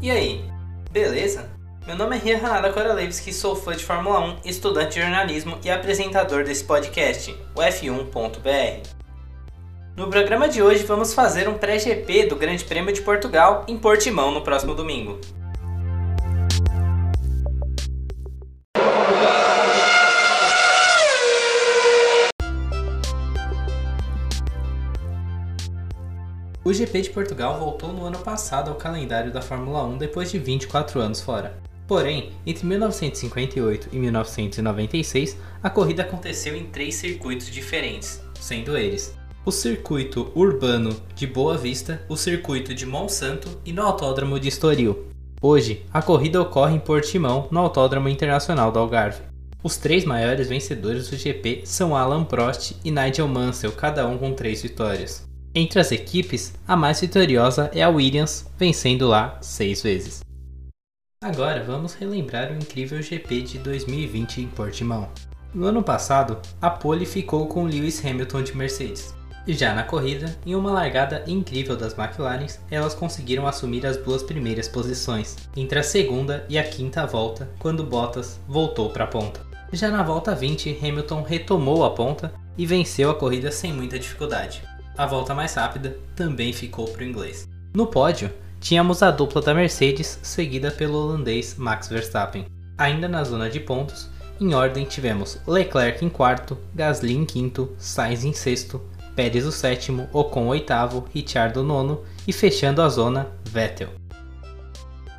E aí, beleza? Meu nome é Ria Hanada Koralevski, sou fã de Fórmula 1, estudante de jornalismo e apresentador desse podcast, o F1.br. No programa de hoje vamos fazer um pré-GP do Grande Prêmio de Portugal em Portimão no próximo domingo. O GP de Portugal voltou no ano passado ao calendário da Fórmula 1 depois de 24 anos fora. Porém, entre 1958 e 1996, a corrida aconteceu em três circuitos diferentes, sendo eles o circuito urbano de Boa Vista, o circuito de Monsanto e no Autódromo de Estoril. Hoje, a corrida ocorre em Portimão, no Autódromo Internacional do Algarve. Os três maiores vencedores do GP são Alan Prost e Nigel Mansell, cada um com três vitórias. Entre as equipes, a mais vitoriosa é a Williams, vencendo lá seis vezes. Agora vamos relembrar o incrível GP de 2020 em Portimão. No ano passado, a pole ficou com Lewis Hamilton de Mercedes. Já na corrida, em uma largada incrível das McLarens, elas conseguiram assumir as duas primeiras posições, entre a segunda e a quinta volta, quando Bottas voltou para a ponta. Já na volta 20, Hamilton retomou a ponta e venceu a corrida sem muita dificuldade. A volta mais rápida também ficou para o inglês. No pódio, tínhamos a dupla da Mercedes, seguida pelo holandês Max Verstappen. Ainda na zona de pontos, em ordem tivemos Leclerc em quarto, Gasly em quinto, Sainz em sexto, Pérez o sétimo, Ocon o oitavo, Ricciardo o nono e fechando a zona, Vettel.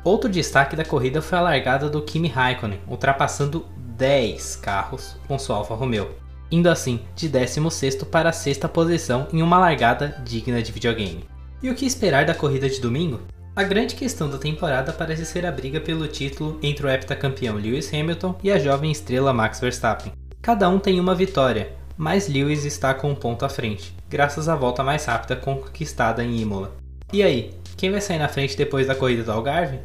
Outro destaque da corrida foi a largada do Kimi Raikkonen, ultrapassando 10 carros com sua Alfa Romeo, indo assim de 16 para a sexta posição em uma largada digna de videogame. E o que esperar da corrida de domingo? A grande questão da temporada parece ser a briga pelo título entre o heptacampeão Lewis Hamilton e a jovem estrela Max Verstappen. Cada um tem uma vitória, mas Lewis está com um ponto à frente, graças à volta mais rápida conquistada em Imola. E aí, quem vai sair na frente depois da corrida do Algarve?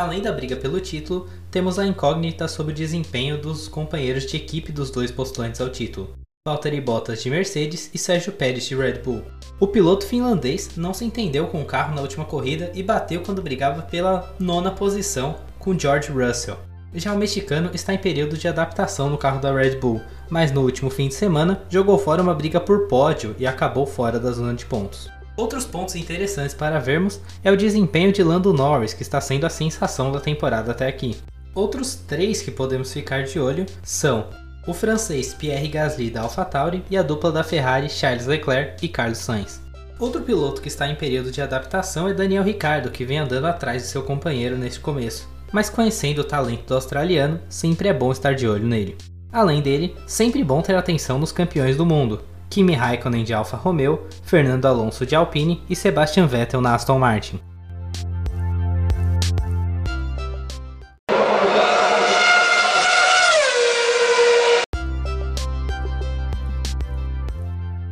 Além da briga pelo título, temos a incógnita sobre o desempenho dos companheiros de equipe dos dois postulantes ao título, Valtteri Bottas de Mercedes e Sérgio Pérez de Red Bull. O piloto finlandês não se entendeu com o carro na última corrida e bateu quando brigava pela nona posição com George Russell. Já o mexicano está em período de adaptação no carro da Red Bull, mas no último fim de semana jogou fora uma briga por pódio e acabou fora da zona de pontos. Outros pontos interessantes para vermos é o desempenho de Lando Norris, que está sendo a sensação da temporada até aqui. Outros três que podemos ficar de olho são o francês Pierre Gasly da AlphaTauri e a dupla da Ferrari Charles Leclerc e Carlos Sainz. Outro piloto que está em período de adaptação é Daniel Ricciardo, que vem andando atrás de seu companheiro neste começo mas conhecendo o talento do australiano, sempre é bom estar de olho nele. Além dele, sempre bom ter atenção nos campeões do mundo, Kimi Raikkonen de Alfa Romeo, Fernando Alonso de Alpine e Sebastian Vettel na Aston Martin.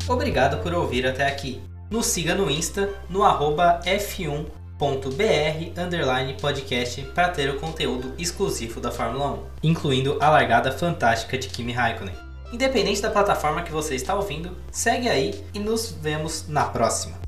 Obrigado por ouvir até aqui. Nos siga no Insta no F1 br podcast para ter o conteúdo exclusivo da Fórmula 1, incluindo a largada fantástica de Kimi Raikkonen. Independente da plataforma que você está ouvindo, segue aí e nos vemos na próxima.